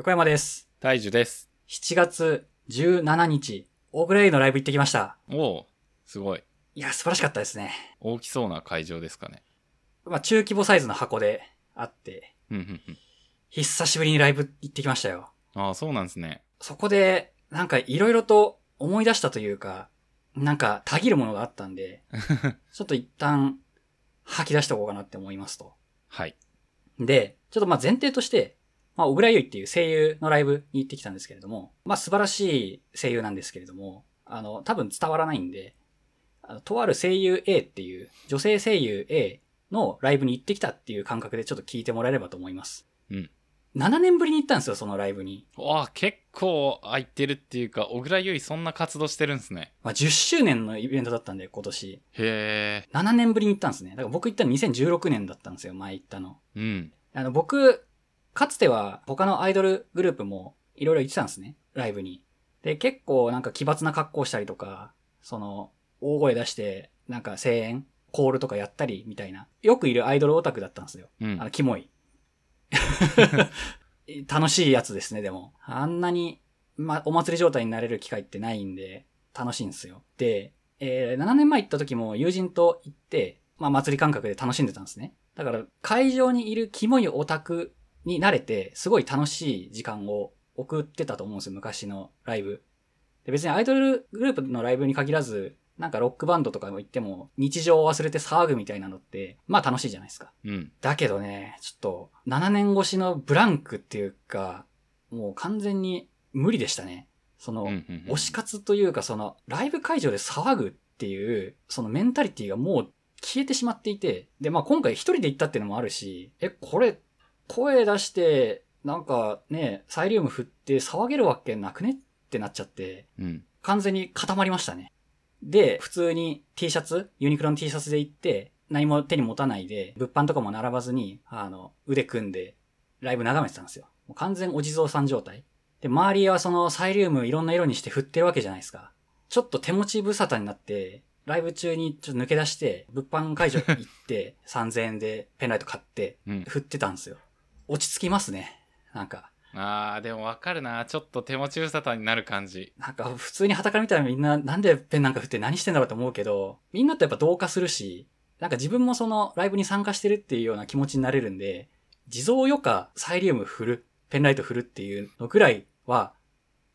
横山です。大樹です。7月17日、オーグレイのライブ行ってきました。おおすごい。いや、素晴らしかったですね。大きそうな会場ですかね。まあ、中規模サイズの箱であって、うんうんうん。久しぶりにライブ行ってきましたよ。ああ、そうなんですね。そこで、なんかいろいろと思い出したというか、なんかたぎるものがあったんで、ちょっと一旦吐き出しておこうかなって思いますと。はい。で、ちょっとまあ前提として、まあ、小倉優衣っていう声優のライブに行ってきたんですけれども、まあ素晴らしい声優なんですけれども、あの、多分伝わらないんで、あのとある声優 A っていう、女性声優 A のライブに行ってきたっていう感覚でちょっと聞いてもらえればと思います。うん。7年ぶりに行ったんですよ、そのライブに。わあ、結構空いてるっていうか、小倉優衣そんな活動してるんですね。まあ10周年のイベントだったんで、今年。へえ。7年ぶりに行ったんですね。だから僕行ったの2016年だったんですよ、前行ったの。うん。あの、僕、かつては他のアイドルグループもいろいろ行ってたんですね。ライブに。で、結構なんか奇抜な格好したりとか、その、大声出して、なんか声援、コールとかやったりみたいな。よくいるアイドルオタクだったんですよ。うんあの、。キモい。楽しいやつですね、でも。あんなに、ま、お祭り状態になれる機会ってないんで、楽しいんですよ。で、えー7年前行った時も友人と行って、まあ、祭り感覚で楽しんでたんですね。だから、会場にいるキモいオタクに慣れて、すごい楽しい時間を送ってたと思うんですよ、昔のライブ。で別にアイドルグループのライブに限らず、なんかロックバンドとかも行っても、日常を忘れて騒ぐみたいなのって、まあ楽しいじゃないですか。うん。だけどね、ちょっと、7年越しのブランクっていうか、もう完全に無理でしたね。その、うんうんうん推し活というか、その、ライブ会場で騒ぐっていう、そのメンタリティがもう消えてしまっていて、で、まあ今回一人で行ったっていうのもあるし、え、これ、声出して、なんかね、サイリウム振って騒げるわけなくねってなっちゃって、うん。完全に固まりましたね。で、普通に T シャツ、ユニクロの T シャツで行って、何も手に持たないで、物販とかも並ばずに、あの、腕組んで、ライブ眺めてたんですよ。もう完全お地蔵さん状態。で、周りはそのサイリウムいろんな色にして振ってるわけじゃないですか。ちょっと手持ち無沙汰になって、ライブ中にちょっと抜け出して、物販会場行って、3000円でペンライト買って、うん。振ってたんですよ。落ち着きますね。なんか。ああ、でもわかるな。ちょっと手持ち無沙汰になる感じ。なんか普通に旗から見たらみんななんでペンなんか振って何してんだろうと思うけど、みんなとやっぱ同化するし、なんか自分もそのライブに参加してるっていうような気持ちになれるんで、地蔵余暇サイリウム振る、ペンライト振るっていうのぐらいは、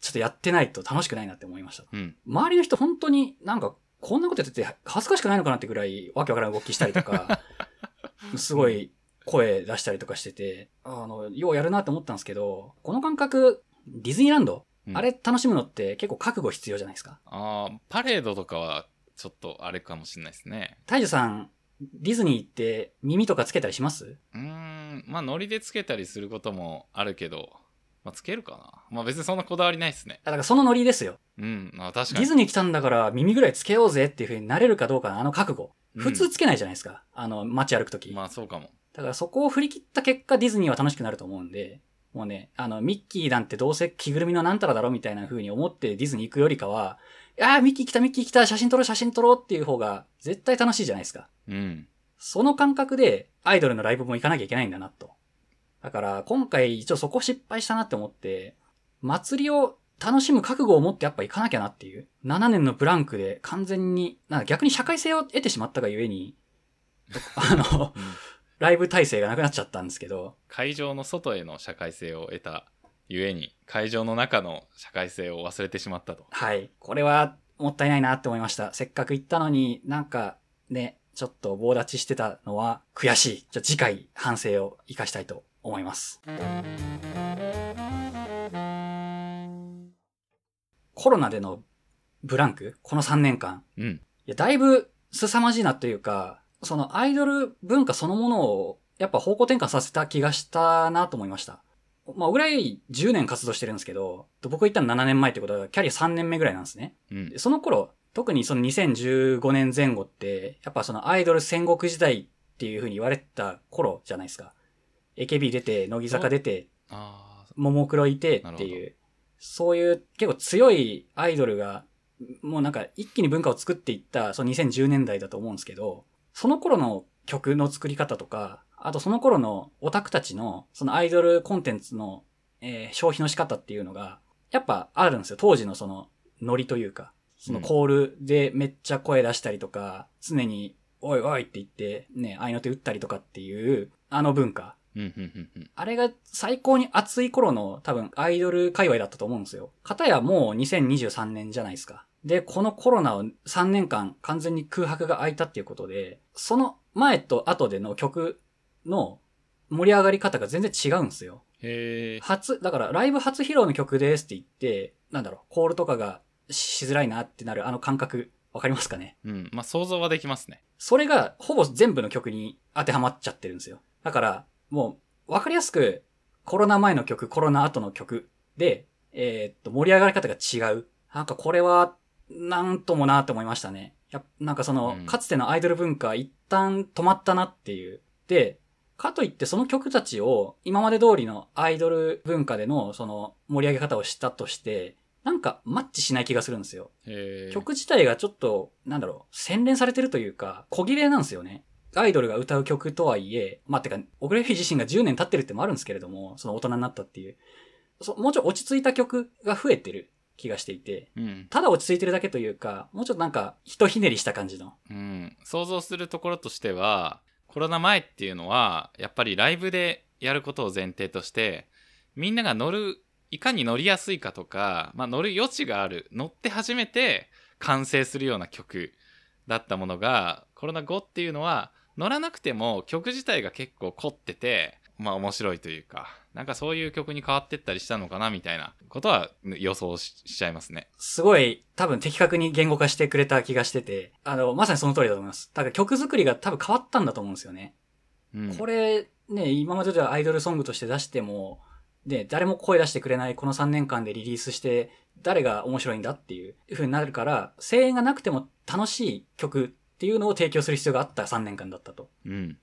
ちょっとやってないと楽しくないなって思いました。うん。周りの人本当になんかこんなことやってて恥ずかしくないのかなってぐらいわけわからん動きしたりとか、すごい声出したりとかしてて、あの、ようやるなって思ったんですけど、この感覚、ディズニーランド、うんあれ楽しむのって結構覚悟必要じゃないですか？ああ、パレードとかは、ちょっとあれかもしれないですね。大樹さん、ディズニー行って耳とかつけたりします？うーん。まあ、ノリでつけたりすることもあるけど、まあ、つけるかな。まあ、別にそんなこだわりないですね。だからそのノリですよ。うん。あ確かに。ディズニー来たんだから耳ぐらいつけようぜっていう風になれるかどうかのあの覚悟。うん普通つけないじゃないですか。あの、街歩くとき。まあ、そうかも。だからそこを振り切った結果ディズニーは楽しくなると思うんで、もうね、あの、ミッキーなんてどうせ着ぐるみのなんたらだろみたいな風に思ってディズニー行くよりかは、ああ、ミッキー来た、ミッキー来た、写真撮ろう、写真撮ろうっていう方が絶対楽しいじゃないですか。うん。その感覚でアイドルのライブも行かなきゃいけないんだなと。だから今回一応そこ失敗したなって思って、祭りを楽しむ覚悟を持ってやっぱ行かなきゃなっていう。7年のブランクで完全に、なんか逆に社会性を得てしまったがゆえに、あの、うんライブ体制がなくなっちゃったんですけど、会場の外への社会性を得たゆえに会場の中の社会性を忘れてしまったとはい。これはもったいないなって思いました。せっかく行ったのになんかね、ちょっと棒立ちしてたのは悔しい。じゃあ次回反省を活かしたいと思います。コロナでのブランク？この3年間。うんいや、だいぶ凄まじいなというか、そのアイドル文化そのものをやっぱ方向転換させた気がしたなと思いました。まあ、ぐらい10年活動してるんですけど、僕行ったの7年前ってことはキャリア3年目ぐらいなんですね。うんでその頃、特にその2015年前後って、やっぱそのアイドル戦国時代っていう風に言われてた頃じゃないですか。AKB 出て、乃木坂出て、あももクロいてっていう、そういう結構強いアイドルが、もうなんか一気に文化を作っていった、その2010年代だと思うんですけど、その頃の曲の作り方とか、あとその頃のオタクたちの、そのアイドルコンテンツの、えー消費の仕方っていうのが、やっぱあるんですよ。当時のその、ノリというか、そのコールでめっちゃ声出したりとか、常に、おいおいって言って、ね、合いの手打ったりとかっていう、あの文化。うん、うん、うん、うん。あれが最高に熱い頃の多分アイドル界隈だったと思うんですよ。片やもう2023年じゃないですか。で、このコロナを3年間完全に空白が空いたっていうことで、その前と後での曲の盛り上がり方が全然違うんですよ。へえ。初、だからライブ初披露の曲ですって言って、なんだろう、コールとかがしづらいなってなるあの感覚、わかりますかね？うん。まあ、想像はできますね。それがほぼ全部の曲に当てはまっちゃってるんですよ。だから、もう、わかりやすく、コロナ前の曲、コロナ後の曲で、えーっと、盛り上がり方が違う。なんかこれは、なんともなって思いましたね。やっなんかその、うんかつてのアイドル文化、一旦止まったなっていう。で、かといってその曲たちを今まで通りのアイドル文化でのその盛り上げ方をしたとして、なんかマッチしない気がするんですよ。曲自体がちょっと、なんだろう、洗練されてるというか、小切れなんですよね。アイドルが歌う曲とはいえ、まあ、てか、小倉優衣自身が10年経ってるってもあるんですけれども、その大人になったっていう。そもうちょい落ち着いた曲が増えてる気がしていて、うん。ただ落ち着いてるだけというか、もうちょっとなんか、ひとひねりした感じの。うん。想像するところとしては、コロナ前っていうのは、やっぱりライブでやることを前提として、みんなが乗る、いかに乗りやすいかとか、まあ乗る余地がある、乗って初めて完成するような曲だったものが、コロナ後っていうのは、乗らなくても曲自体が結構凝ってて、まあ面白いというか、なんかそういう曲に変わってったりしたのかなみたいなことは予想ししちゃいますね。すごい、多分的確に言語化してくれた気がしてて、あの、まさにその通りだと思います。だから曲作りが多分変わったんだと思うんですよね。うん。これ、ね、今までではアイドルソングとして出しても、で、誰も声出してくれないこの3年間でリリースして、誰が面白いんだっていう風になるから、声援がなくても楽しい曲っていうのを提供する必要があった3年間だったと。うん。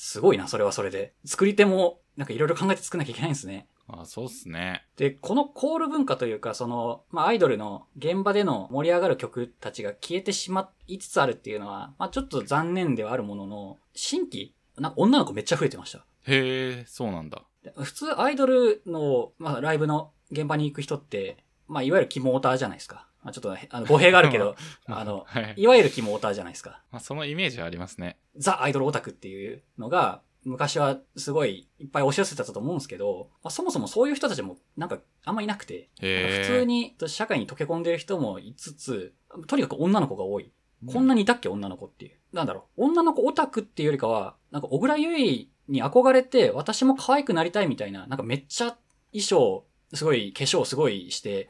すごいな、それはそれで。作り手も、なんかいろいろ考えて作んなきゃいけないんですね。あそうっすね。で、このコール文化というか、その、まあ、アイドルの現場での盛り上がる曲たちが消えてしまいつつあるっていうのは、まあ、ちょっと残念ではあるものの、新規なんか女の子めっちゃ増えてました。へえ、そうなんだ。で普通アイドルの、まあ、ライブの現場に行く人って、まあ、いわゆるキモーターじゃないですか。まあ、ちょっとね、あの、語弊があるけど、あの、はい。いわゆるキモーターじゃないですか。まあ、そのイメージはありますね。ザ・アイドルオタクっていうのが、昔はすごいいっぱい押し寄せてたと思うんですけど、まあ、そもそもそういう人たちもなんかあんまいなくて。普通に社会に溶け込んでる人もいつつ、とにかく女の子が多い。こんなにいたっけ女の子っていう。なんだろう。女の子オタクっていうよりかは、なんか小倉優衣に憧れて私も可愛くなりたいみたいな、なんかめっちゃ衣装、すごい化粧すごいして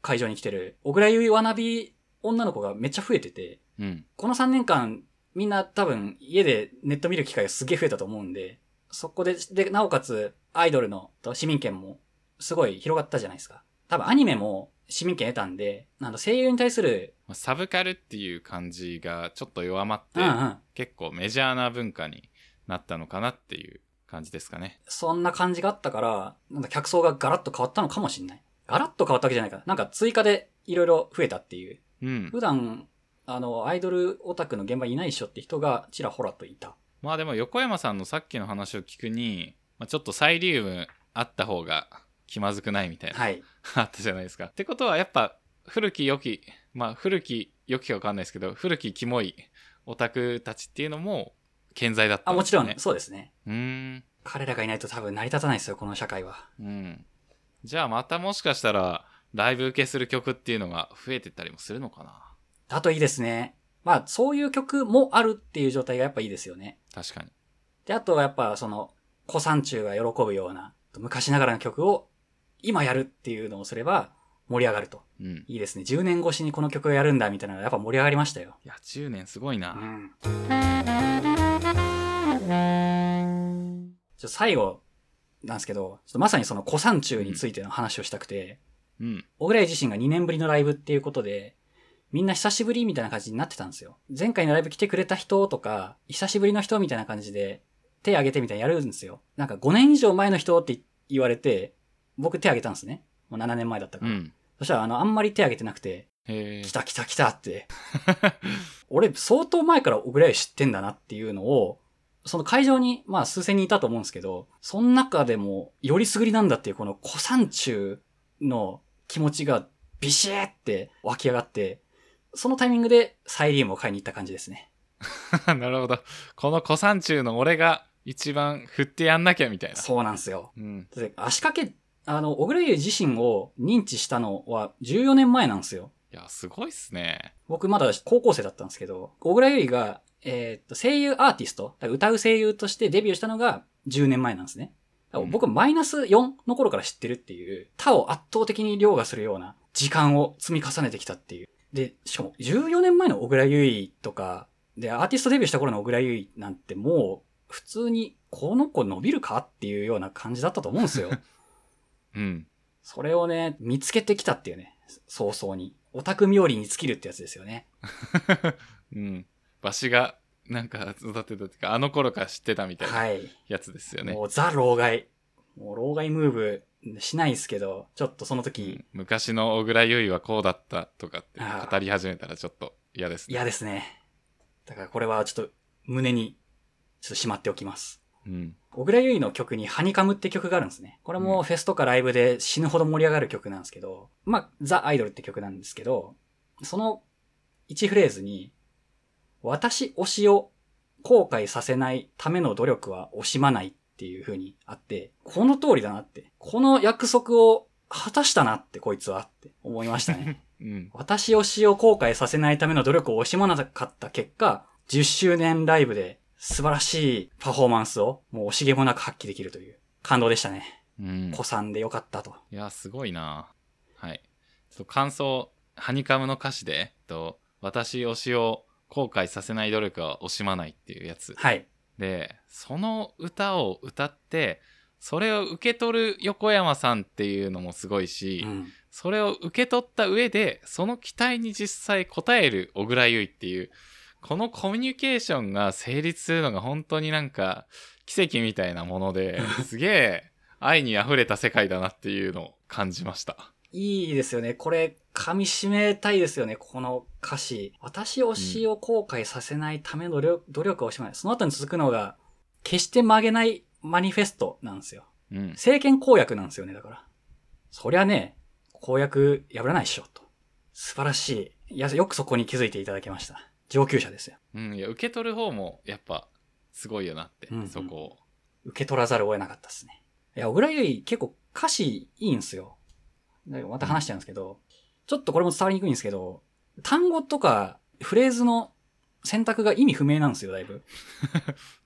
会場に来てる小倉優衣わなび女の子がめっちゃ増えてて、うん。この3年間みんな多分家でネット見る機会がすげえ増えたと思うんで、そこで、で、なおかつアイドルのと市民権もすごい広がったじゃないですか。多分アニメも市民権得たんで、なんだ声優に対する、まあサブカルっていう感じがちょっと弱まって、うんうん。結構メジャーな文化になったのかなっていう感じですかね。そんな感じがあったから、なんだ客層がガラッと変わったのかもしれない。ガラッと変わったわけじゃないかな。なんか追加でいろいろ増えたっていう。うん。普段、あの、アイドルオタクの現場にいないっしょって人がちらほらといた。まあでも横山さんのさっきの話を聞くに、まあ、ちょっとサイリウムあった方が気まずくないみたいな、はい。あったじゃないですか。ってことはやっぱ古き良き、まあ古き良きかわかんないですけど、古きキモいオタクたちっていうのも健在だったあ、もちろん、ね。そうですね。うーん。彼らがいないと多分成り立たないですよ、この社会は。うん。じゃあまたもしかしたらライブ受けする曲っていうのが増えてったりもするのかなだといいですね。まあ、そういう曲もあるっていう状態がやっぱいいですよね。確かに。で、あとはやっぱその、古参中が喜ぶような、昔ながらの曲を今やるっていうのをすれば盛り上がると。うん。いいですね。10年越しにこの曲をやるんだみたいなのがやっぱ盛り上がりましたよ。いや、10年すごいな。うん。ちょ最後なんですけど、ちょっとまさにその古参中についての話をしたくて、うん。小倉井自身が2年ぶりのライブっていうことで、みんな久しぶりみたいな感じになってたんですよ。前回のライブ来てくれた人とか、久しぶりの人みたいな感じで、手挙げてみたいなやるんですよ。なんか5年以上前の人って言われて、僕手挙げたんですね。もう7年前だったから。うん。そしたらあの、あんまり手挙げてなくて、来。た来た来たって。俺相当前から小倉井知ってんだなっていうのを、その会場に、まあ数千人いたと思うんですけど、その中でも、よりすぐりなんだっていうこの古参中の気持ちがビシーって湧き上がって、そのタイミングでサイリウムを買いに行った感じですね。なるほど。この古参中の俺が一番振ってやんなきゃみたいな。そうなんですよ。うん。で足掛け、あの、小倉優自身を認知したのは14年前なんですよ。いや、すごいっすね。僕まだ高校生だったんですけど、小倉優衣が、えーっと、声優アーティスト、歌う声優としてデビューしたのが10年前なんですね。僕マイナス4の頃から知ってるっていう、他を圧倒的に凌駕するような時間を積み重ねてきたっていう。で、しかも14年前の小倉優衣とか、で、アーティストデビューした頃の小倉優衣なんてもう、普通に、この子伸びるかっていうような感じだったと思うんですよ。うん。それをね、見つけてきたっていうね、早々に。オタク冥利に尽きるってやつですよね。うん。わしが、なんか育てたっていうか、あの頃から知ってたみたいなはい。やつですよね。もうザ・老害。もう老害ムーブしないですけど、ちょっとそのう時ん、昔の小倉優衣はこうだったとかって語り始めたらちょっと嫌ですね。嫌ですね。だからこれはちょっと胸にちょっとしまっておきます。うん。小倉優衣の曲にハニカムって曲があるんですね。これもフェスとかライブで死ぬほど盛り上がる曲なんですけど、まあ、ザ・アイドルって曲なんですけど、その1フレーズに、私推しを後悔させないための努力は惜しまないっていう風にあって、この通りだなって。この約束を果たしたなってこいつはって思いましたね。うん。私推しを後悔させないための努力を惜しまなかった結果、10周年ライブで素晴らしいパフォーマンスをもう惜しげもなく発揮できるという感動でしたね。うん。子さんでよかったと。いや、すごいな。はい。ちょっと感想、ハニカムの歌詞で、えっと、私推しを後悔させない努力は惜しまないっていうやつ。はい。で、その歌を歌って、それを受け取る横山さんっていうのもすごいし、うん。それを受け取った上で、その期待に実際応える小倉優衣っていう、このコミュニケーションが成立するのが本当になんか奇跡みたいなもので、すげえ愛に溢れた世界だなっていうのを感じました。いいですよね。これ、噛み締めたいですよね。この歌詞。私推しを後悔させないための努力努力を惜しまない。その後に続くのが、決して曲げないマニフェストなんですよ。うん。政権公約なんですよね、だから。そりゃね、公約破らないっしょ、と。素晴らしい。いや、よくそこに気づいていただきました。上級者ですよ。うん。いや、受け取る方もやっぱすごいよなって、うんうんそこを。受け取らざるを得なかったですね。いや、小倉優衣結構歌詞いいんですよ。また話しちゃうんですけど、ちょっとこれも伝わりにくいんですけど、単語とかフレーズの選択が意味不明なんですよ、だいぶ。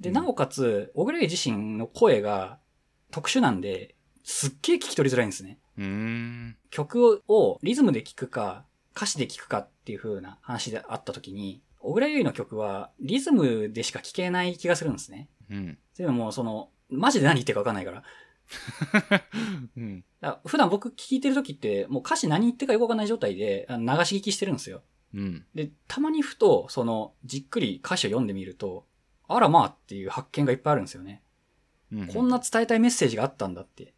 で、うんなおかつ、小倉優衣自身の声が特殊なんで、すっげえ聞き取りづらいんですね。曲をリズムで聴くか、歌詞で聴くかっていう風な話であった時に、小倉優衣の曲はリズムでしか聴けない気がするんですね。うん。でももうその、マジで何言ってるかわかんないから。うん。普段僕聞いてる時って、もう歌詞何言ってるかよくわかんない状態で、流し聞きしてるんですよ。うん。で、たまにふと、その、じっくり歌詞を読んでみると、あらまあっていう発見がいっぱいあるんですよね。うん。こんな伝えたいメッセージがあったんだって。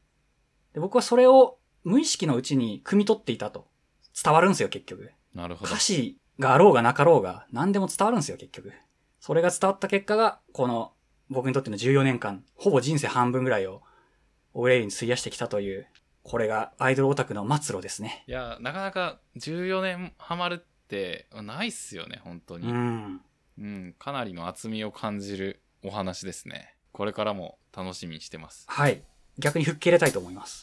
で僕はそれを無意識のうちに汲み取っていたと。伝わるんですよ、結局。なるほど歌。詞があろうがなかろうが、何でも伝わるんですよ、結局。それが伝わった結果が、この、僕にとっての14年間、ほぼ人生半分ぐらいを、オレイに費やしてきたという、これがアイドルオタクの末路ですね。いや、なかなか14年ハマるってないっすよね、本当うに。ん。うん、かなりの厚みを感じるお話ですね。これからも楽しみにしてます。はい。逆に吹っ切れたいと思います。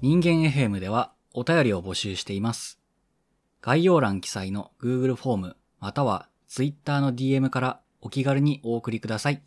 人間 FM ではお便りを募集しています。概要欄記載の Google フォームまたは Twitter の DM からお気軽にお送りください。